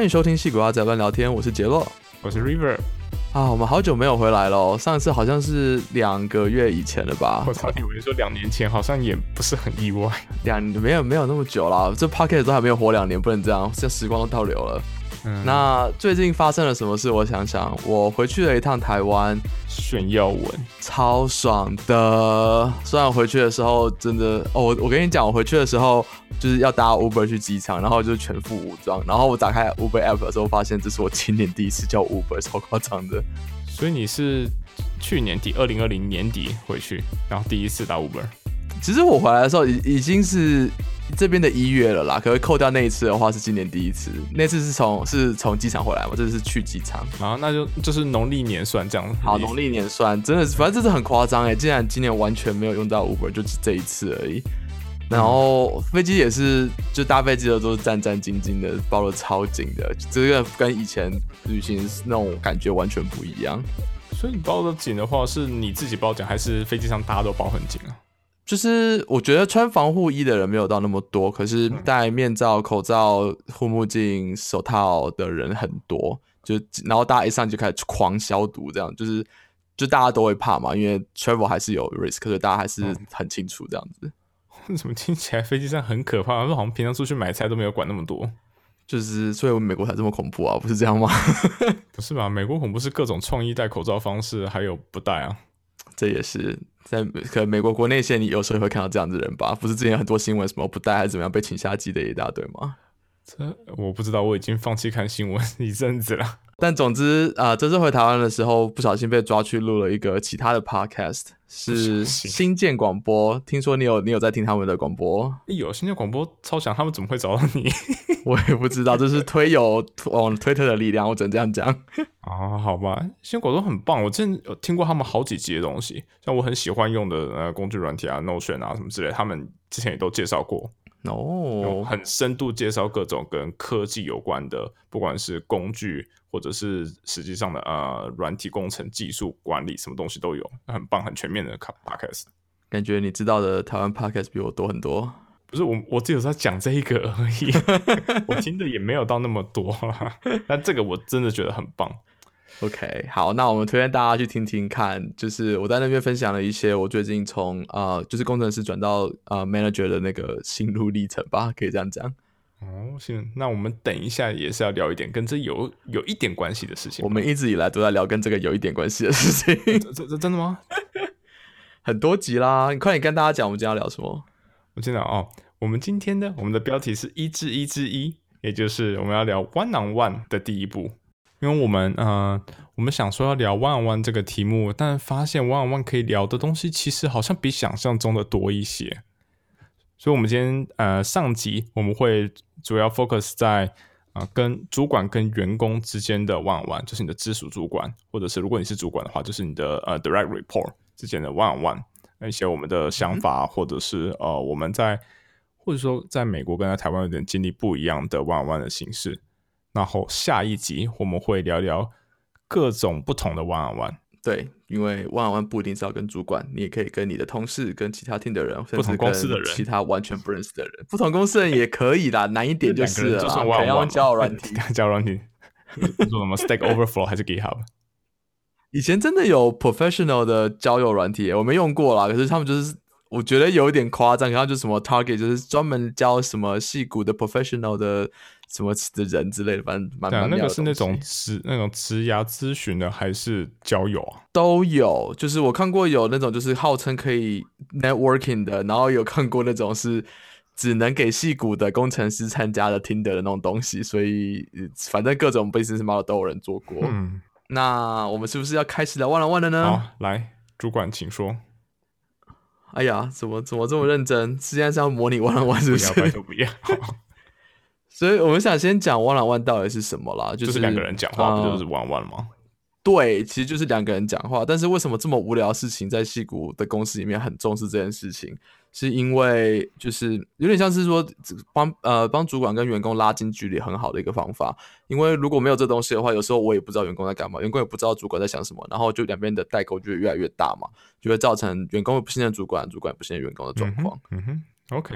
欢迎收听戏骨阿仔乱聊天，我是杰洛我是 River，啊。我们好久没有回来了哦，上一次好像是两个月以前了吧我？操，以为说两年前，好像也不是很意外。两没有没有那么久了，这 p o c k e t 都还没有活两年，不能这样，这时光都倒流了。嗯，那最近发生了什么事？我想想，我回去了一趟台湾，炫耀文，超爽的。虽然我回去的时候真的，哦，我我跟你讲，我回去的时候就是要搭 Uber 去机场，然后就全副武装，然后我打开 Uber app 的时候，发现这是我今年第一次叫 Uber，超夸张的。所以你是去年底，二零二零年底回去，然后第一次打 Uber。其实我回来的时候已已经是这边的一月了啦，可是扣掉那一次的话是今年第一次，那次是从是从机场回来嘛，这次是去机场。然后那就就是农历年算这样。好，农历年算真的是，反正这是很夸张哎，竟然今年完全没有用到 Uber，就只这一次而已。然后飞机也是，就搭飞机的都是战战兢兢的，包的超紧的，这个跟以前旅行那种感觉完全不一样。所以你包的紧的话，是你自己包紧，还是飞机上大家都包很紧啊？就是我觉得穿防护衣的人没有到那么多，可是戴面罩、口罩、护目镜、手套的人很多。就然后大家一上就开始狂消毒，这样就是就大家都会怕嘛，因为 travel 还是有 risk，所以大家还是很清楚这样子。为什么听起来飞机上很可怕？说好像平常出去买菜都没有管那么多，就是所以美国才这么恐怖啊，不是这样吗？不是吧？美国恐怖是各种创意戴口罩方式，还有不戴啊。这也是在可能美国国内线，你有时候也会看到这样子的人吧？不是之前很多新闻什么不带还是怎么样被请下机的一大堆吗？这我不知道，我已经放弃看新闻 一阵子了。但总之啊、呃这次回台湾的时候，不小心被抓去录了一个其他的 podcast，是新建广播。听说你有你有在听他们的广播，哎有新建广播超强，他们怎么会找到你？我也不知道，这是推有往推特的力量，我只能这样讲。啊，好吧，新疆广播很棒，我之前有听过他们好几集的东西，像我很喜欢用的呃工具软体啊，Notion 啊什么之类，他们之前也都介绍过，哦，很深度介绍各种跟科技有关的，不管是工具或者是实际上的呃软体工程、技术管理，什么东西都有，很棒，很全面的 podcast。感觉你知道的台湾 podcast 比我多很多。不是我，我只有在讲这一个而已，我听的也没有到那么多啦。但这个我真的觉得很棒。OK，好，那我们推荐大家去听听看，就是我在那边分享了一些我最近从呃，就是工程师转到呃 manager 的那个心路历程吧，可以这样讲。哦，行，那我们等一下也是要聊一点跟这有有一点关系的事情。我们一直以来都在聊跟这个有一点关系的事情，这这这真的吗？很多集啦。你快点跟大家讲，我们今天要聊什么？我今天哦。我们今天的我们的标题是一至一至一，也就是我们要聊 one on one 的第一步。因为我们呃，我们想说要聊 one on one 这个题目，但发现 one on one 可以聊的东西其实好像比想象中的多一些。所以，我们今天呃上集我们会主要 focus 在啊、呃跟主管跟员工之间的 one on one，就是你的直属主管，或者是如果你是主管的话，就是你的呃 direct report 之间的 one on one，那一些我们的想法，或者是呃我们在或者说在美国跟在台湾有点经历不一样的 one on one 的形式。然后下一集我们会聊聊各种不同的 one on one。对，因为 one on one 不一定是要跟主管，你也可以跟你的同事、跟其他 team 的人，不同公司的人其他完全不认识的人，不同公司的人也可以啦，难一点就是了啦，两个人就算可 one on 要用交友软体。交友软体，你说什么 Stack Overflow 还是 GitHub？以前真的有 professional 的交友软体，我没用过啦。可是他们就是，我觉得有一点夸张，然后就什么 Target 就是专门教什么戏骨的 professional 的什么的人之类的，反正蛮对啊，蛮那个是那种职那种职涯咨询的，还是交友啊？都有，就是我看过有那种就是号称可以 networking 的，然后有看过那种是只能给戏骨的工程师参加的 Tinder 的那种东西，所以呃反正各种 business model 都有人做过。嗯，那我们是不是要开始聊万了万了呢？好，来，主管请说。哎呀，怎么怎么这么认真？现在是要模拟万了万是不是不不要，拜是？托不要，所以我们想先讲 one on one 到底是什么啦，就就是是两个人讲话，不呃就是玩玩吗？对，其实就是两个人讲话，但是为什么这么无聊的事情在戏骨的公司里面很重视这件事情？是因为就是有点像是说帮呃帮主管跟员工拉近距离很好的一个方法。因为如果没有这东西的话，有时候我也不知道员工在干嘛，员工也不知道主管在想什么，然后就两边的代沟就会越来越大嘛，就会造成员工不信任主管，主管不信任员工的状况。嗯哼，嗯哼，OK，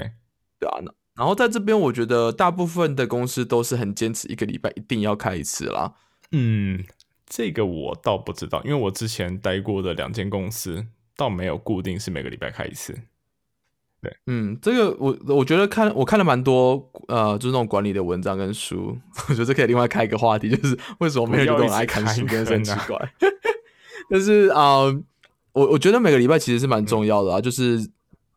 对啊，那然后在这边，我觉得大部分的公司都是很坚持一个礼拜一定要开一次啦。嗯，这个我倒不知道，因为我之前待过的两间公司倒没有固定是每个礼拜开一次。对嗯，这个我我觉得看我看了蛮多呃，就是那种管理的文章跟书，我觉得这可以另外开一个话题，就是为什么没有人就那么爱看书，真的很奇怪。但是啊、我我觉得每个礼拜其实是蛮重要的啊，就是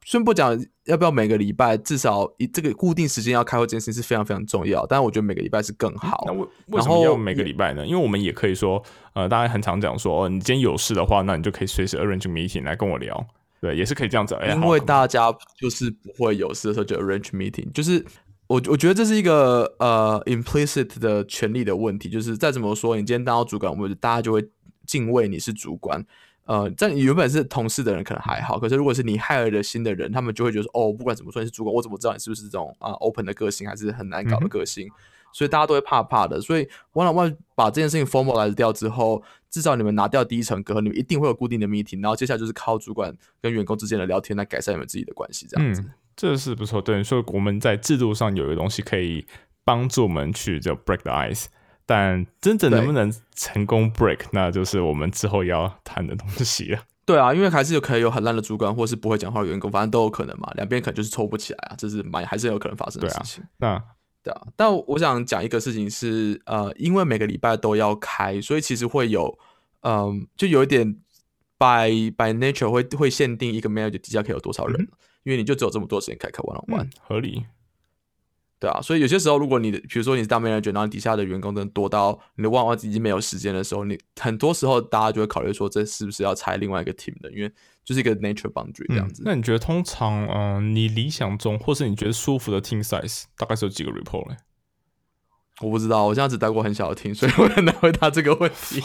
先不讲要不要每个礼拜，至少一这个固定时间要开会这件事情是非常非常重要。但是我觉得每个礼拜是更好。那为为什么要每个礼拜呢？因为我们也可以说，呃，大家很常讲说，哦，你今天有事的话，那你就可以随时 arrange meeting 来跟我聊，对，也是可以这样子。哎，因好为大家就是不会有事的时候就 arrange meeting，就是我我觉得这是一个呃 implicit 的权利的问题，就是再怎么说，你今天当到主管我们，大家就会敬畏你是主管。呃，在你原本是同事的人可能还好，可是如果是你 hire 的新的人，他们就会觉得说，哦，不管怎么说你是主管，我怎么知道你是不是这种啊、open 的个性，还是很难搞的个性？所以大家都会怕怕的。所以 one on one 把这件事情 formalize 掉之后，至少你们拿掉第一层隔阂，你们一定会有固定的 meeting，然后接下来就是靠主管跟员工之间的聊天来改善你们自己的关系，这样子。嗯，这是不错。对，所以我们在制度上有一个东西可以帮助我们去就 break the ice，但真正能不能成功 break，那就是我们之后要谈的东西了。对啊，因为还是有可能有很烂的主管，或是不会讲话的员工，反正都有可能嘛。两边可能就是凑不起来啊，这是蛮还是有可能发生的事情。那对啊，但我想讲一个事情是，呃，因为每个礼拜都要开，所以其实会有，嗯、就有一点 by by nature 会会限定一个 manager 底下可以有多少人，因为你就只有这么多时间可以开 one on one，、嗯，合理。对啊，所以有些时候如果你的，比如说你是大 manager，然后底下的员工真多到你的 one on one 已经没有时间的时候，你很多时候大家就会考虑说，这是不是要拆另外一个 team 的，因为就是一个 nature boundary 这样子。那你觉得通常，嗯、你理想中或是你觉得舒服的 team size 大概是有几个 report 嘞？我不知道，我现在只待过很小的 team，所以我很难回答这个问题。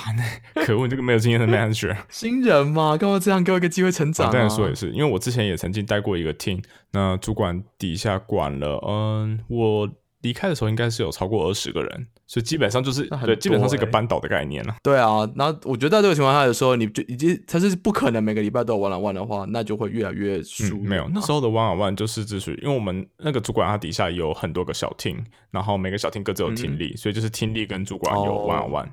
可恶，你这个没有经验的 manager。新人嘛，干嘛这样给我一个机会成长、啊？这样说也是，因为我之前也曾经待过一个 team，那主管底下管了，嗯，我离开的时候应该是有超过二十个人，所以基本上就是对，基本上是一个多欸班导的概念了。对啊，然后我觉得在这个情况下，的时候你就已经他是不可能每个礼拜都有 one on one 的话，那就会越来越输、嗯，没有，那时候的 one on one 就是只是因为我们那个主管他底下有很多个小 team，然后每个小 team 各自有嗯 team 力，所以就是 team 力跟主管有哦 one on one。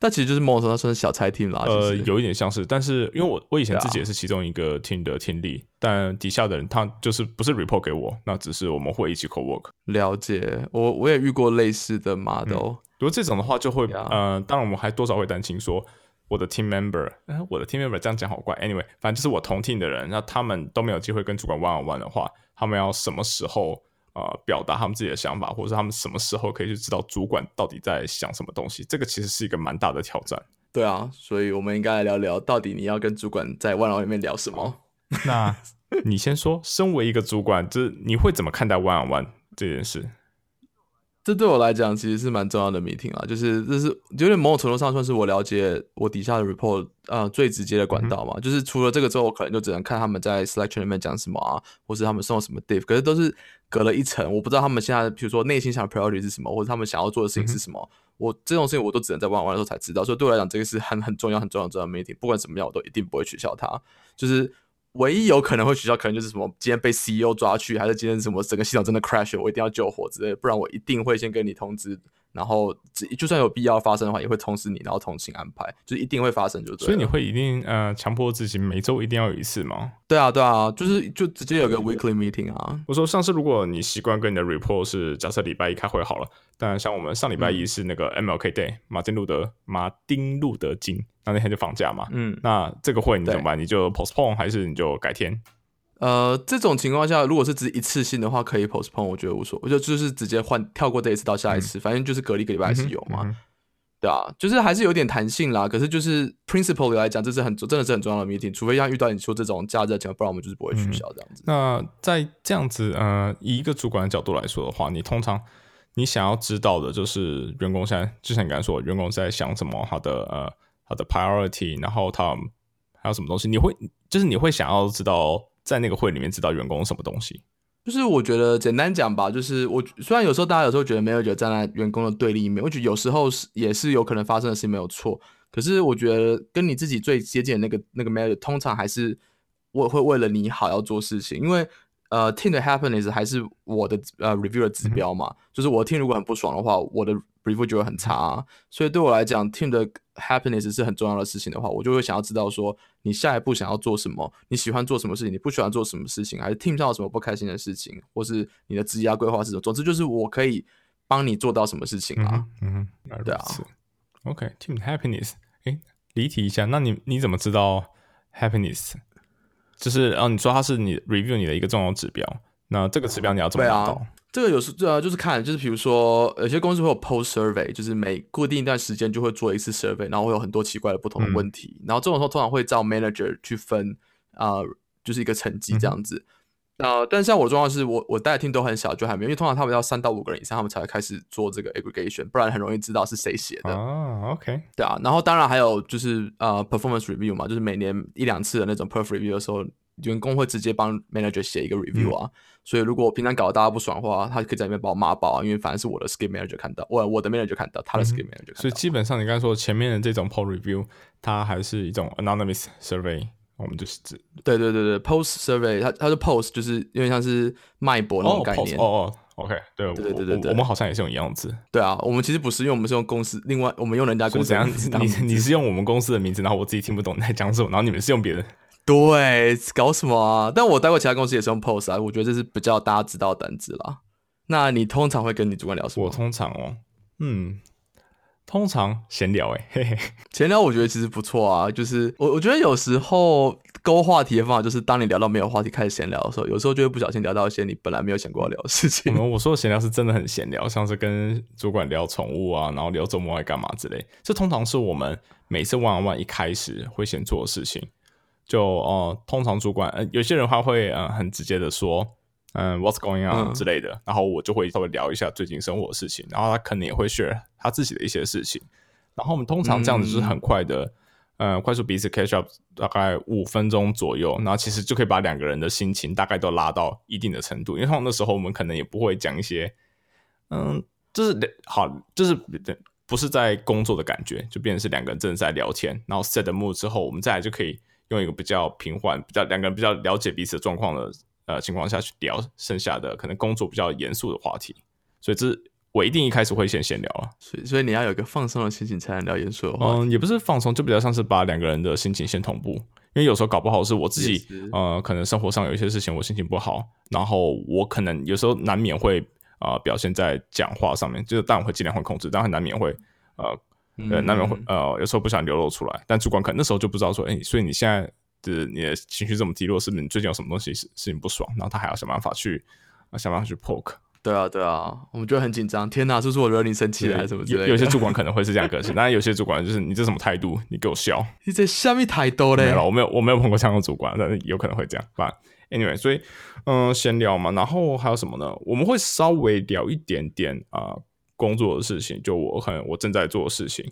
但其实就是某种程度上算是小菜 team 啦。呃，有一点像是，但是因为我我以前自己也是其中一个 team 的 team 力，但底下的人他就是不是 report 给我，那只是我们会一起 co work。了解，我我也遇过类似的 model，、如果这种的话，就会.呃，当然我们还多少会担心说我的 team member，、呃、我的 team member 这样讲好怪。Anyway，反正就是我同 team 的人，那他们都没有机会跟主管 one on one 的话，他们要什么时候呃表达他们自己的想法，或者是他们什么时候可以去知道主管到底在想什么东西？这个其实是一个蛮大的挑战。对啊，所以我们应该来聊聊，到底你要跟主管在万老里面聊什么？那你先说，身为一个主管，就是你会怎么看待 on one 这件事？这对我来讲其实是蛮重要的 meeting 啊，就是这是有点某种程度上算是我了解我底下的 report 呃最直接的管道嘛，就是除了这个之后，我可能就只能看他们在 selection 里面讲什么啊，或是他们送什么 div，可是都是隔了一层，我不知道他们现在比如说内心想的 priority 是什么，或者他们想要做的事情是什么，我这种事情我都只能在玩玩的时候才知道，所以对我来讲这个是很很重要很重要很重要的 meeting，不管怎么样我都一定不会取消它，就是。唯一有可能会取消，可能就是什么今天被 CEO 抓去，还是今天什么整个系统真的 crash，我一定要救火之类的，不然我一定会先跟你通知，然后只就算有必要发生的话，也会通知你，然后同行安排，就是一定会发生就对。所以你会一定呃强迫自己每周一定要有一次吗？对啊对啊，就是就直接有个 weekly meeting 啊。我说上次如果你习惯跟你的 report 是假设礼拜一开会好了，但像我们上礼拜一是那个 MLK Day，、马丁路德马丁路德金，那那天就放假嘛，嗯，那这个会你怎么办？你就 postpone 还是你就改天？呃，这种情况下，如果是只一次性的话，可以 postpone，我觉得无所谓，我就就是直接换跳过这一次到下一次，反正就是隔离一个礼拜还是有嘛。对啊，就是还是有点弹性啦。可是就是 principle 来讲，这是很真的是很重要的 meeting，除非像遇到你说这种假日的情况，不然我们就是不会取消这样子。那在这样子呃，以一个主管的角度来说的话，你通常你想要知道的就是员工现在，就像你刚才说，员工在想什么，他的呃他的 priority，然后他还有什么东西，你会就是你会想要知道在那个会里面知道员工什么东西。就是我觉得简单讲吧，就是我虽然有时候大家有时候觉得没有觉得站在员工的对立面，我觉得有时候是也是有可能发生的事情没有错。可是我觉得跟你自己最接近的那个那个 manager，通常还是我会为了你好要做事情，因为呃，team 的 happiness 还是我的呃 review 的指标嘛，就是我 team 如果很不爽的话，我的 review 就会很差、啊。所以对我来讲，team 的 happiness 是很重要的事情的话，我就会想要知道说你下一步想要做什么，你喜欢做什么事情，你不喜欢做什么事情，还是 team 上有什么不开心的事情，或是你的职业规划是什么。总之就是我可以帮你做到什么事情啊。嗯对啊。OK，team、happiness。诶，离题一下，那你你怎么知道 happiness？就是哦，你说它是你 review 你的一个重要指标，那这个指标你要怎么对啊达到？这个有时对啊，就是看，就是比如说，有些公司会有 post survey，就是每固定一段时间就会做一次 survey，然后会有很多奇怪的不同的问题，然后这种时候通常会照 manager 去分，呃，就是一个成绩这样子。呃，但像我的状况是我我带的 team 都很小，就还没有，因为通常他们要三到五个人以上，他们才会开始做这个 aggregation，不然很容易知道是谁写的。啊，OK，对啊，然后当然还有就是呃 performance review 嘛，就是每年一两次的那种 perf review 的时候，员工会直接帮 manager 写一个 review 啊。所以如果我平常搞得大家不爽的话，他可以在里面把我骂爆啊，因为反正是我的 skill manager 看到，我我的 manager 看到，他的 skill manager 看到。所以基本上你刚才说前面的这种 poll review，它还是一种 anonymous survey，我们就是指对对对对，post survey，它它是 post，就是有点像是脉搏那种哦概念。哦哦，OK，对对对对对对我们好像也是用一样的字。对啊，我们其实不是，因为我们是用公司另外我们用人家公司怎样？你你是用我们公司的名字，然后我自己听不懂你在讲什么，然后你们是用别的。对，搞什么啊？但我待过其他公司也是用 post 啊，我觉得这是比较大家知道的单字啦。那你通常会跟你主管聊什么？我通常哦，嗯，通常闲聊，哎，嘿嘿，闲聊我觉得其实不错啊，就是我我觉得有时候勾话题的方法就是当你聊到没有话题开始闲聊的时候，有时候就会不小心聊到一些你本来没有想过要聊的事我情。们我说的闲聊是真的很闲聊，像是跟主管聊宠物啊，然后聊周末爱干嘛之类。这通常是我们每次 one on one 一开始会先做的事情。就哦、呃通常主管呃有些人他会呃很直接的说，嗯、w h a t s going on 嗯。之类的，然后我就会稍微聊一下最近生活的事情，然后他可能也会 share 他自己的一些事情，然后我们通常这样子就是很快的。呃，快速彼此 catch up 大概五分钟左右，然后其实就可以把两个人的心情大概都拉到一定的程度，因为通常那时候我们可能也不会讲一些，嗯，就是好，就是不是在工作的感觉，就变成是两个人真的在聊天，然后 set 的 mood 之后，我们再来就可以用一个比较平缓、比较两个人比较了解彼此的状况的呃情况下去聊剩下的可能工作比较严肃的话题，所以这我一定一开始会先闲聊啊，所以所以你要有一个放松的心情才能聊严肃的话。嗯，也不是放松，就比较像是把两个人的心情先同步。因为有时候搞不好是我自己，呃，可能生活上有一些事情我心情不好，然后我可能有时候难免会呃表现在讲话上面，就是当然会尽量会控制，但很难免会呃呃嗯难免会呃有时候不想流露出来，但主管可能那时候就不知道说，哎、所以你现在的你的情绪这么低落，是不是你最近有什么东西是是你不爽？然后他还要想办法去呃想办法去 poke。对啊对啊，我们就很紧张。天哪，是不是我惹你生气了还是什么之类的？有有些主管 可能会是这样个性，但是有些主管就是你这什么态度，你给我笑。你这下面太多嘞没有，。我没有我没有碰过这样的主管，但是有可能会这样。反正 anyway，所以嗯，闲聊嘛，然后还有什么呢？我们会稍微聊一点点啊、工作的事情，就我可能我正在做的事情。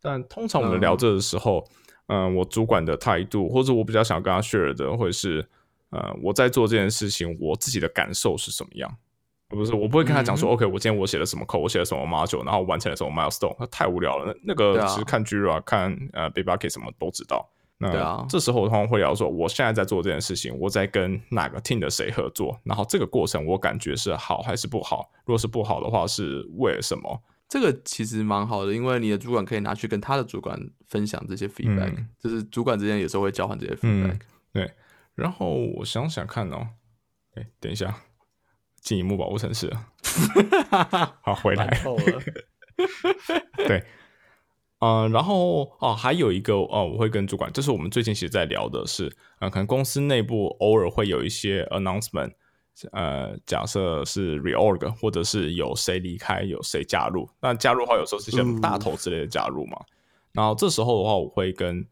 但通常我们聊这的时候，嗯、我主管的态度，或者我比较想跟他 share 的，会是呃我在做这件事情，我自己的感受是什么样。不是，我不会跟他讲说、嗯 o k 我今天我写了什么 code，我写了什么 module，然后完成了什么 milestone，那太无聊了。那那个其实看 Jira、看呃 Bitbucket 什么都知道。那对啊这时候我通常会聊说，我现在在做这件事情，我在跟哪个 team 的谁合作，然后这个过程我感觉是好还是不好？如果是不好的话，是为了什么？这个其实蛮好的，因为你的主管可以拿去跟他的主管分享这些 feedback，、嗯就是主管之间有时候会交换这些 feedback。嗯，对。然后我想想看哦，哎，等一下，进一幕保护城市了，好回来。对，呃，然后哦，还有一个哦，我会跟主管，这是我们最近其实在聊的是，呃，可能公司内部偶尔会有一些 announcement，呃，假设是 reorg，或者是有谁离开，有谁加入。那加入的话，有时候是一些嗯大头之类的加入嘛。然后这时候的话，我会跟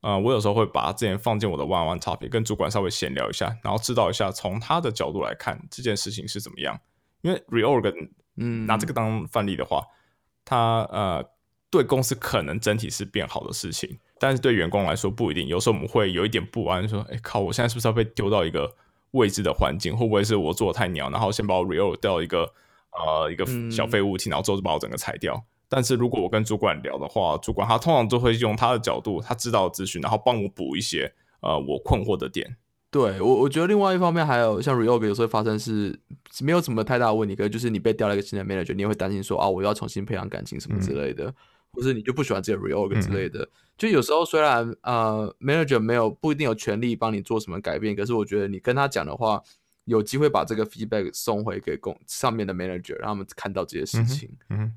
呃，我有时候会把之前放进我的 one on one topic，跟主管稍微闲聊一下，然后知道一下从他的角度来看这件事情是怎么样。因为 reorg 嗯，拿这个当范例的话，他呃对公司可能整体是变好的事情，但是对员工来说不一定。有时候我们会有一点不安，说：“哎靠，我现在是不是要被丢到一个未知的环境？会不会是我做的太鸟，然后先把我 real 掉一个呃一个嗯小废物体，然后之后就把我整个裁掉？”但是如果我跟主管聊的话，主管他通常都会用他的角度，他知道的资讯，然后帮我补一些呃我困惑的点。对我，我觉得另外一方面还有像 reorg 有时候发生是没有什么太大的问题，可是就是你被调了一个新的 manager，你也会担心说啊，我要重新培养感情什么之类的，或是你就不喜欢这个 reorg 之类的。就有时候虽然呃 manager 没有不一定有权利帮你做什么改变，可是我觉得你跟他讲的话，有机会把这个 feedback 送回给公上面的 manager，让他们看到这些事情。嗯，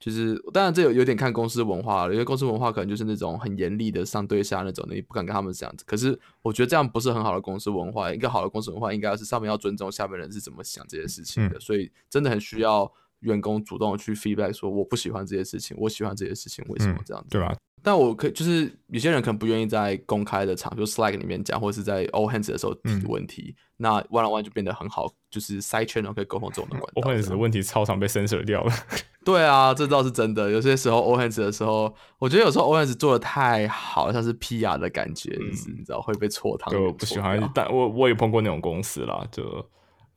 就是当然这有有点看公司文化了，因为公司文化可能就是那种很严厉的上对下那种的，你不敢跟他们这样子。可是我觉得这样不是很好的公司文化，一个好的公司文化应该是上面要尊重下面人是怎么想这些事情的，所以真的很需要员工主动去 feedback 说我不喜欢这些事情，我喜欢这些事情，为什么这样子？对吧？但我可以，就是有些人可能不愿意在公开的场，就 Slack 里面讲，或者是在 All Hands 的时候提问题，那 One on One 就变得很好，就是 Side Channel 可以沟通这种的管道。All Hands 的问题超常被 censor 掉了。对啊，这倒是真的。有些时候 All Hands 的时候，我觉得有时候 All Hands 做的太好，像是 PR 的感觉，就是你知道会被搓汤。就不喜欢，但我我也碰过那种公司啦，就。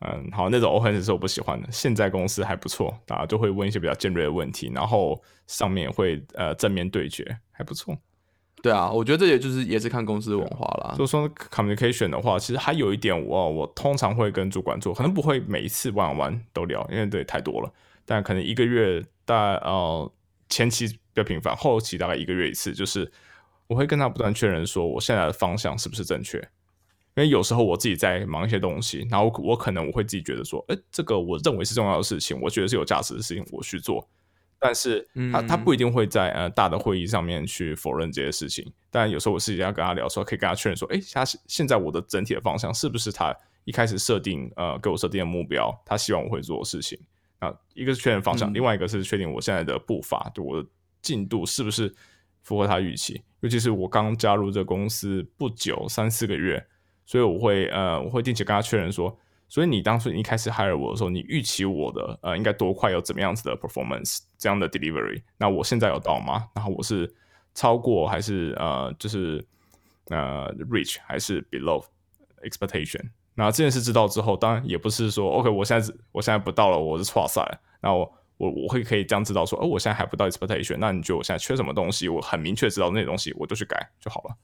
嗯，好，那种 o p e n 是我不喜欢的。现在公司还不错，大家就会问一些比较尖锐的问题，然后上面会呃正面对决，还不错。对啊，我觉得这也就是也是看公司文化啦。就说 communication 的话，其实还有一点，我我通常会跟主管做，可能不会每一次玩玩都聊，因为对太多了。但可能一个月大呃前期比较频繁，后期大概一个月一次，就是我会跟他不断确认说我现在的方向是不是正确。因为有时候我自己在忙一些东西，然后我可能我会自己觉得说，哎，这个我认为是重要的事情，我觉得是有价值的事情，我去做。但是他他不一定会在呃大的会议上面去否认这些事情。但有时候我自己要跟他聊的时候，可以跟他确认说，哎，他现在我的整体的方向是不是他一开始设定呃给我设定的目标，他希望我会做的事情啊？一个是确认方向，另外一个是确定我现在的步伐，就我的进度是不是符合他预期？尤其是我刚加入这公司不久，三四个月。所以我会呃，我会定期跟他确认说，所以你当初一开始 hire 我的时候，你预期我的呃应该多快有怎么样子的 performance 这样的 delivery？那我现在有到吗？然后我是超过还是呃就是呃 reach 还是 below expectation？那这件事知道之后，当然也不是说 OK，我现在我现在不到了，我是错赛，那我我我会可以这样知道说，哦，我现在还不到 expectation，那你觉得我现在缺什么东西？我很明确知道那东西，我就去改就好了，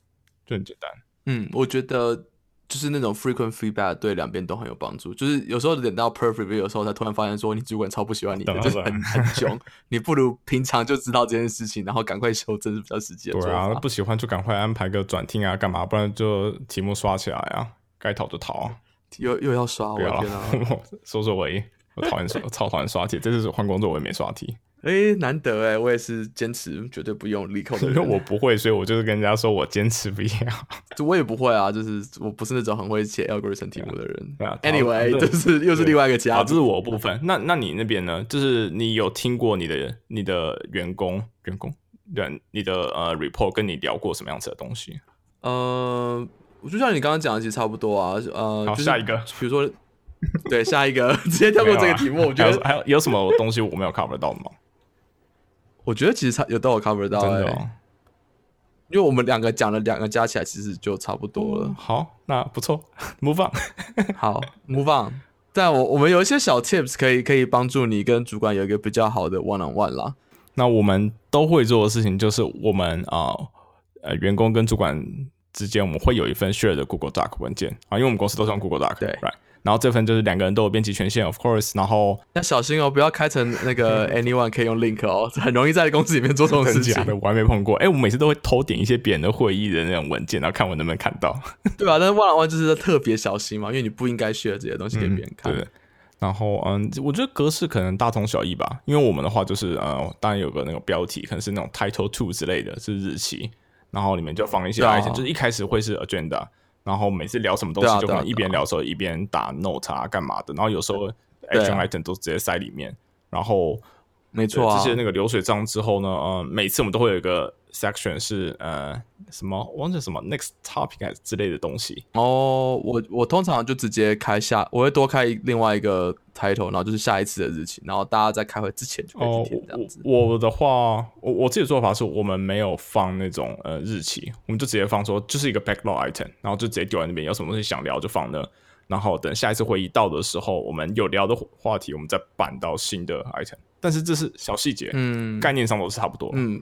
就很简单。嗯，我觉得。就是那种 frequent feedback 对两边都很有帮助。就是有时候等到 perfect，有时候才突然发现说你主管超不喜欢你，就是很很凶。你不如平常就知道这件事情，然后赶快修正是比较实际的。对啊，不喜欢就赶快安排个转听啊，干嘛？不然就题目刷起来啊，该逃就逃啊。又又要刷，我天啊！说说我，我讨厌刷，超讨厌刷题。这次换工作我也没刷题。哎，难得哎，我也是坚持绝对不用立刻 的。因为我不会，所以我就是跟人家说我坚持不要。我也不会啊，就是我不是那种很会写 algorithm 题目的人。Anyway，就是又是另外一个家。这是我部分。那那你那边呢？就是你有听过你的你的员工员工对你的呃 report 跟你聊过什么样子的东西？呃，就像你刚刚讲的，其实差不多啊。呃，好，下一个，比如说，对，下一个 直接跳过这个题目。我觉得还有有什么东西我没有 cover 到的吗？我觉得其实差有都有 cover 到哎，因为我们两个讲了两个加起来其实就差不多了。好，那不错，move on。好，move on。但我我们有一些小 tips 可以可以帮助你跟主管有一个比较好的 one on one 啦。那我们都会做的事情就是我们啊呃员工跟主管之间我们会有一份 share 的 Google Doc 文件啊，因为我们公司都是用 Google Doc，对，right。然后这份就是两个人都有编辑权限，of course。然后要小心哦，不要开成那个 anyone 可以用 link 哦，很容易在公司里面做这种事情。我还没碰过。哎，我每次都会偷点一些别人的会议的那种文件，然后看我能不能看到。对啊，但是万万万就是特别小心嘛，因为你不应该 share 这些东西给别人看。对。然后嗯，我觉得格式可能大同小异吧，因为我们的话就是呃，当然有个那个标题，可能是那种 title two 之类的，是日期，然后里面就放一些就是一开始会是 agenda。然后每次聊什么东西，就可能一边聊的时候一边打 note 啊，干嘛的。然后有时候 action item 都直接塞里面。然后没错，这些那个流水账之后呢，呃，每次我们都会有一个。section 是呃什么忘记什么 next topic 之类的东西哦，我我通常就直接开下，我会多开另外一个 title，然后就是下一次的日期，然后大家在开会之前就可以填这样子。我的话，我我自己的做法是我们没有放那种呃日期，我们就直接放说就是一个 backlog item，然后就直接丢在那边，有什么东西想聊就放那，然后等下一次会议到的时候，我们有聊的话题，我们再搬到新的 item。但是这是小细节，嗯，概念上都是差不多，嗯。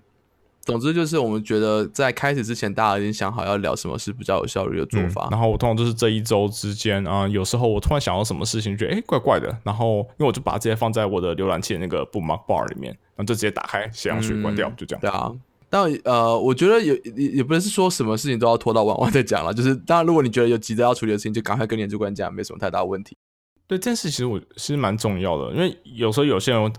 总之就是我们觉得在开始之前，大家已经想好要聊什么是比较有效率的做法。然后我通常就是这一周之间啊、有时候我突然想到什么事情，觉得哎怪怪的，然后因为我就把这些放在我的浏览器的那个 bookmark bar 里面，然后就直接打开写上去，关掉，就这样。对啊，但呃，我觉得也也也不是说什么事情都要拖到晚晚再讲了，就是当然，如果你觉得有急着要处理的事情，就赶快跟你的主管讲，没什么太大问题。对这件事，其实我是蛮重要的，因为有时候有些人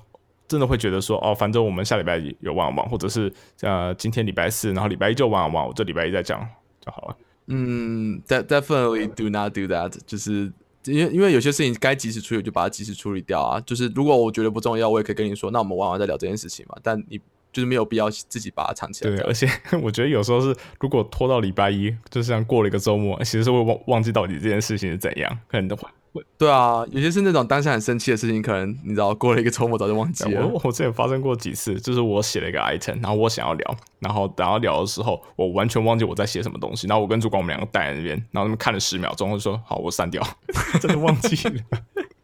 真的会觉得说，哦，反正我们下礼拜有玩玩，或者是呃今天礼拜四，然后礼拜一就玩玩，我这礼拜一再讲就好了。嗯，de definitely do not do that，就是因为因为有些事情该及时处理，就把它及时处理掉啊。就是如果我觉得不重要，我也可以跟你说，那我们晚晚再聊这件事情嘛。但你就是没有必要自己把它藏起来。对，而且我觉得有时候是，如果拖到礼拜一，就像过了一个周末，其实是会忘忘记到底这件事情是怎样，可能都会。对啊，有些是那种当下很生气的事情，可能你知道过了一个周末早就忘记了。我我之前发生过几次，就是我写了一个 item，然后我想要聊，然后等到聊的时候，我完全忘记我在写什么东西，然后我跟主管我们两个待在那边，然后他们看了十秒钟，就说好，我删掉，真的忘记了。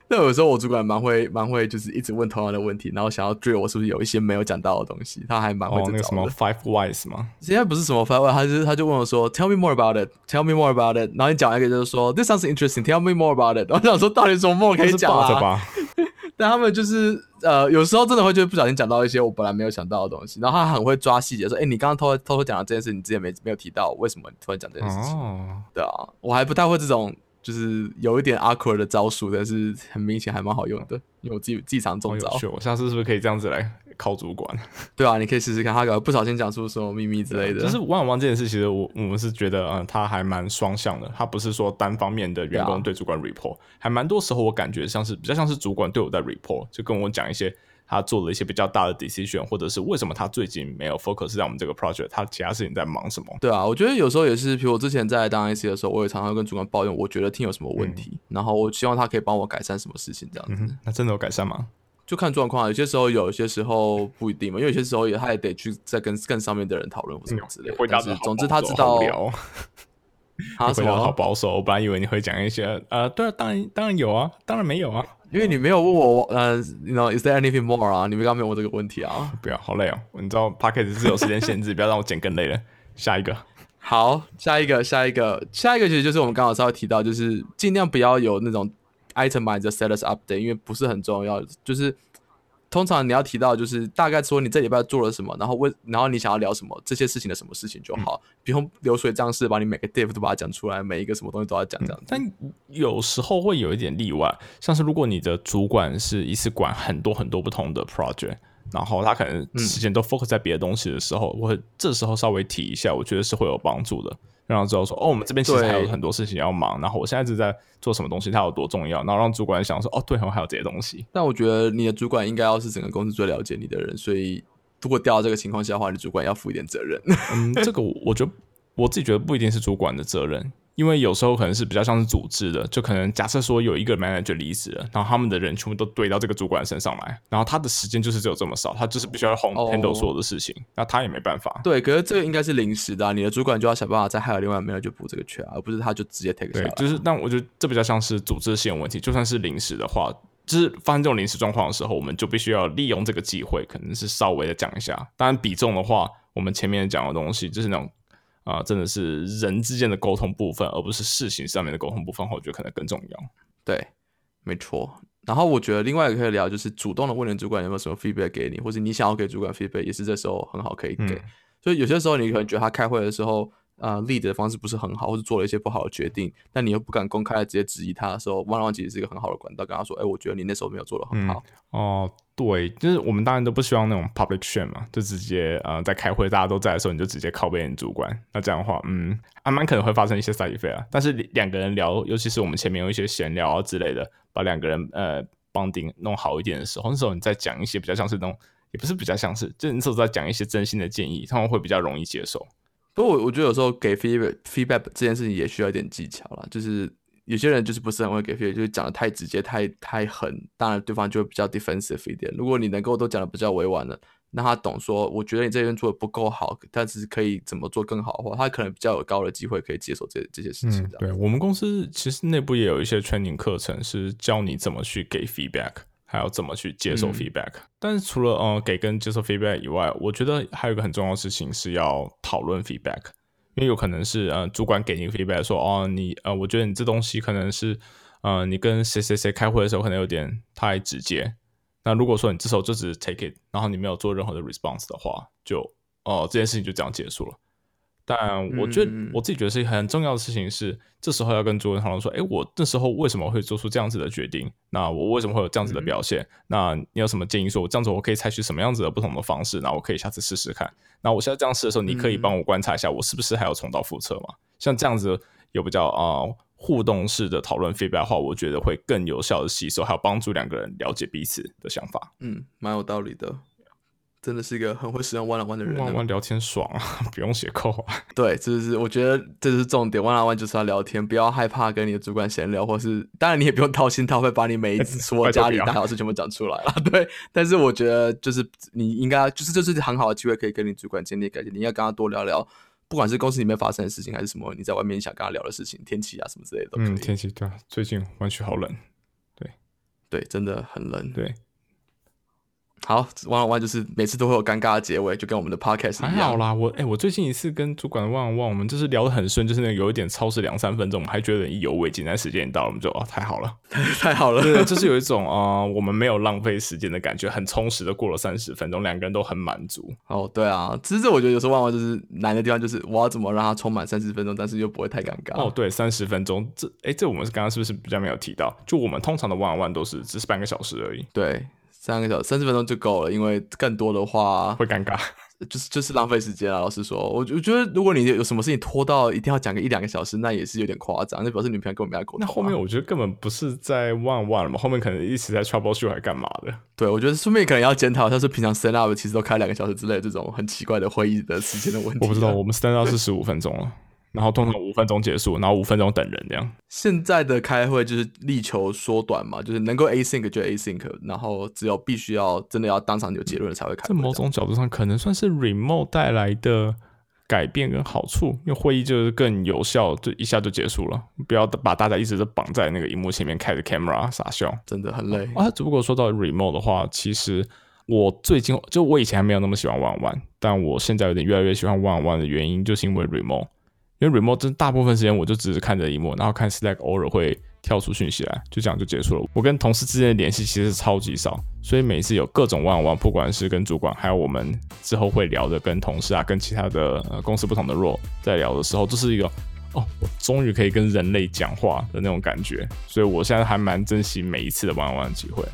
那有时候我主管蛮会蛮会，就是一直问同样的问题，然后想要追我是不是有一些没有讲到的东西，他还蛮会哦，那个什么 Five Wise 吗？现在不是什么 Five Wise，他就是他就问我说，Tell me more about it，Tell me more about it。然后你讲一个就是说，This sounds interesting，Tell me more about it。我想说，到底什么 more 可以讲啊？但他们就是呃，有时候真的会就不小心讲到一些我本来没有想到的东西，然后他很会抓细节，说，哎，你刚刚偷偷偷讲的这件事，你之前没没有提到，为什么你突然讲这件事情？哦，对啊，我还不太会这种。就是有一点 awkward 的招数，但是很明显还蛮好用的，因为我自己自己常中招。我下次是不是可以这样子来考主管？对啊，你可以试试看，他可能不小心讲出什么秘密之类的。就是万万这件事，其实我我们是觉得，嗯，他还蛮双向的，他不是说单方面的员工对主管 report，还蛮多时候我感觉像是比较像是主管对我在 report，就跟我讲一些。他做了一些比较大的 decision，或者是为什么他最近没有 focus 在我们这个 project，他其他事情在忙什么？对啊，我觉得有时候也是，比如我之前在当 IC 的时候，我也常常跟主管抱怨，我觉得听有什么问题，然后我希望他可以帮我改善什么事情，这样子。那真的有改善吗？就看状况，有些时候有，有些时候不一定嘛，因为有些时候也他也得去再跟更上面的人讨论或什么之类。但是总之他知道。他回答好保守，我本来以为你会讲一些，呃，对啊，当然当然有啊，当然没有啊，因为你没有问我，呃，you know，is there anything more 啊？你们刚没有问这个问题啊？不要，好累哦，你知道 p a c k e t 是有时间限制，不要让我剪更累了。下一个，好，下一个，下一个，下一个，其实就是我们刚好稍微提到，就是尽量不要有那种 itemized status update，因为不是很重要，就是。通常你要提到就是大概说你这礼拜做了什么，然后问，然后你想要聊什么这些事情的什么事情就好，不用流水账式把你每个 div 都把它讲出来，每一个什么东西都要讲这样。但有时候会有一点例外，像是如果你的主管是一次管很多很多不同的 project，然后他可能时间都 focus 在别的东西的时候，我会这时候稍微提一下，我觉得是会有帮助的。让他知道说，哦，我们这边其实还有很多事情要忙，然后我现在是在做什么东西，它有多重要，然后让主管想说，哦，对，我还有这些东西。但我觉得你的主管应该要是整个公司最了解你的人，所以如果掉到这个情况下的话，你主管要负一点责任。嗯，这个我觉得我自己觉得不一定是主管的责任。因为有时候可能是比较像是组织的，就可能假设说有一个 manager 离职了，然后他们的人全部都堆到这个主管身上来，然后他的时间就是只有这么少，他就是必须要 handle 所有的事情，那他也没办法。对，可是这个应该是临时的，你的主管就要想办法再还有另外 manager 补这个缺，而不是他就直接 take 对，就是，但我觉得这比较像是组织性问题，就算是临时的话，就是发生这种临时状况的时候，我们就必须要利用这个机会，可能是稍微的讲一下。当然比重的话，我们前面讲的东西就是那种。啊，真的是人之间的沟通部分，而不是事情上面的沟通部分，我觉得可能更重要。对，没错。然后我觉得另外一个可以聊，就是主动的问你主管有没有什么 feedback 给你，或者你想要给主管 feedback，也是这时候很好可以给。所以有些时候你可能觉得他开会的时候。啊，lead 的方式不是很好，或者做了一些不好的决定，但你又不敢公开的直接质疑他的时候，万万其实是一个很好的管道，跟他说，哎，我觉得你那时候没有做的很好。哦，对，就是我们当然都不希望那种 public shame 嘛，就直接呃在开会大家都在的时候，你就直接靠背你主管，那这样的话，嗯，还蛮可能会发生一些 side effect 啊。但是两个人聊，尤其是我们前面有一些闲聊啊之类的，把两个人呃 bonding 弄好一点的时候，那时候你再讲一些比较像是那种，也不是比较像是，就那时候在讲一些真心的建议，他们会比较容易接受。不过我我觉得有时候给 feedback feedback 这件事情也需要一点技巧了，就是有些人就是不是很会给 feedback，就是讲的太直接、太太狠，当然对方就会比较 defensive 一点。如果你能够都讲的比较委婉的，那他懂说，我觉得你这边做的不够好，但是可以怎么做更好的话，他可能比较有高的机会可以接受这这些事情。对我们公司其实内部也有一些 training 课程，是教你怎么去给 feedback。还有怎么去接受嗯 feedback。但是除了呃给跟接受 feedback 以外，我觉得还有一个很重要的事情是要讨论 feedback，因为有可能是呃主管给你 feedback 说哦你呃我觉得你这东西可能是呃你跟谁谁谁开会的时候可能有点太直接。那如果说你这时候就只是 take it，然后你没有做任何的 response 的话，就哦这件事情就这样结束了。但我觉得嗯我自己觉得是很重要的事情是，这时候要跟主人讨论说，哎，我那时候为什么会做出这样子的决定？那我为什么会有这样子的表现？那你有什么建议？说我这样子我可以采取什么样子的不同的方式？那我可以下次试试看。那我现在这样试的时候，你可以帮我观察一下，我是不是还要重蹈覆辙嘛？像这样子有比较啊、呃互动式的讨论 feedback 的话，我觉得会更有效的吸收，还有帮助两个人了解彼此的想法。嗯，蛮有道理的，真的是一个很会使用 one on one 的人呢。玩玩聊天爽啊，不用写扣啊。对，这就是我觉得这是重点。one on one 就是要聊天，不要害怕跟你的主管闲聊，或是当然你也不用掏心掏肺把你每一次 所有家里大小事全部讲出来了。对，但是我觉得就是你应该就是这是很好的机会，可以跟你主管建立感情。你要跟他多聊聊，不管是公司里面发生的事情，还是什么你在外面想跟他聊的事情，天气啊什么之类的都可以。嗯，天气对啊，最近湾区好冷。对对，真的很冷。对，好，one on one 就是每次都会有尴尬的结尾，就跟我们的 podcast 一样。还好啦，我哎、我最近一次跟主管望望，我们就是聊得很顺，就是那个有一点超时两三分钟，我们还觉得意犹未尽，但时间一到了，我们就哦太好了，太好了。对，就是有一种啊、呃我们没有浪费时间的感觉，很充实的过了三十分钟，两个人都很满足。哦，对啊，其实这我觉得有时候万万就是难的地方，就是我要怎么让它充满三十分钟，但是又不会太尴尬。哦，对，三十分钟，这哎，这我们是刚刚是不是比较没有提到？就我们通常的 on one 都是只是半个小时而已，对，三个小时三十分钟就够了，因为更多的话会尴尬。就是就是浪费时间啊。老实说，我我觉得如果你有什么事情拖到一定要讲个一两个小时，那也是有点夸张，那表示女朋友跟我们要沟通、啊。那后面我觉得根本不是在 one on one 了嘛，后面可能一直在 trouble shoot 还干嘛的？对我觉得顺便可能要检讨，像是平常 stand up 其实都开两个小时之类的这种很奇怪的会议的时间的问题、啊我不知道，。我们 stand up 是十五分钟了，然后通常五分钟结束，然后五分钟等人这样。现在的开会就是力求缩短嘛，就是能够 async 就 async，然后只有必须要真的要当场有结论才会开会。在某种角度上，可能算是 remote 带来的改变跟好处，因为会议就是更有效，就一下就结束了，不要把大家一直都绑在那个荧幕前面开着 camera 傻笑。真的很累。啊，只不过说到 remote 的话，其实我最近就我以前还没有那么喜欢 on one，但我现在有点越来越喜欢 on one 的原因，就是因为 remote，因为 remote 真大部分时间我就只是看着荧幕，然后看 Slack 偶尔会跳出讯息来，就这样就结束了。我跟同事之间的联系其实超级少，所以每一次有各种 one on one，不管是跟主管，还有我们之后会聊的跟同事啊，跟其他的、呃、公司不同的 role 在聊的时候，就是一个。哦，我终于可以跟人类讲话的那种感觉，所以我现在还蛮珍惜每一次的 one on one 的机会。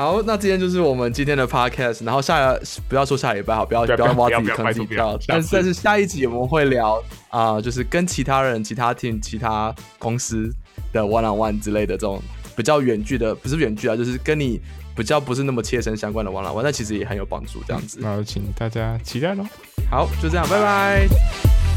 好，那今天就是我们今天的 podcast，然后下不要说下礼拜好，不要不要要挖自己坑不要但是但是下一集我们会聊啊、就是跟其他人、其他 team、其他公司的 one on one 之类的这种比较远距的，不是远距啊，就是跟你比较不是那么切身相关的 one on one，但其实也很有帮助。这样子，那就请大家期待喽。好，就这样，拜拜。